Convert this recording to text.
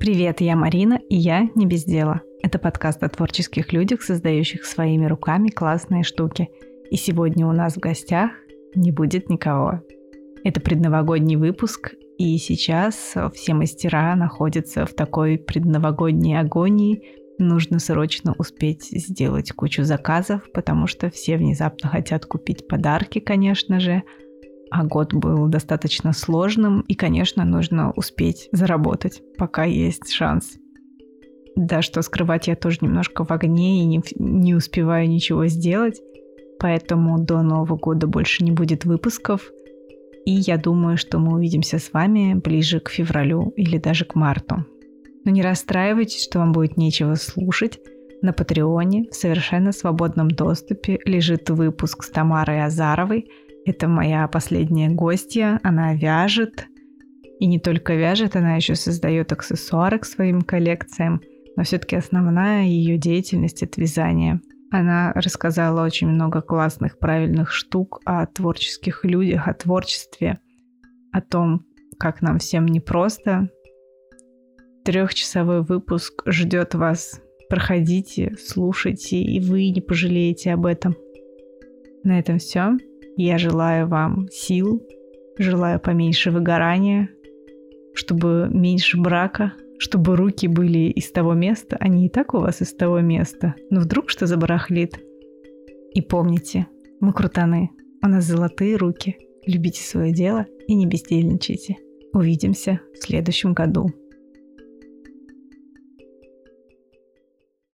Привет, я Марина, и я не без дела. Это подкаст о творческих людях, создающих своими руками классные штуки. И сегодня у нас в гостях не будет никого. Это предновогодний выпуск, и сейчас все мастера находятся в такой предновогодней агонии. Нужно срочно успеть сделать кучу заказов, потому что все внезапно хотят купить подарки, конечно же, а год был достаточно сложным, и, конечно, нужно успеть заработать, пока есть шанс. Да, что скрывать, я тоже немножко в огне и не, не успеваю ничего сделать, поэтому до Нового года больше не будет выпусков, и я думаю, что мы увидимся с вами ближе к февралю или даже к марту. Но не расстраивайтесь, что вам будет нечего слушать. На Патреоне в совершенно свободном доступе лежит выпуск с Тамарой Азаровой – это моя последняя гостья, она вяжет. И не только вяжет, она еще создает аксессуары к своим коллекциям. Но все-таки основная ее деятельность — это вязание. Она рассказала очень много классных, правильных штук о творческих людях, о творчестве, о том, как нам всем непросто. Трехчасовой выпуск ждет вас. Проходите, слушайте, и вы не пожалеете об этом. На этом все. Я желаю вам сил, желаю поменьше выгорания, чтобы меньше брака, чтобы руки были из того места, они и так у вас из того места, но вдруг что забарахлит. И помните, мы крутаны, у нас золотые руки. Любите свое дело и не бездельничайте. Увидимся в следующем году.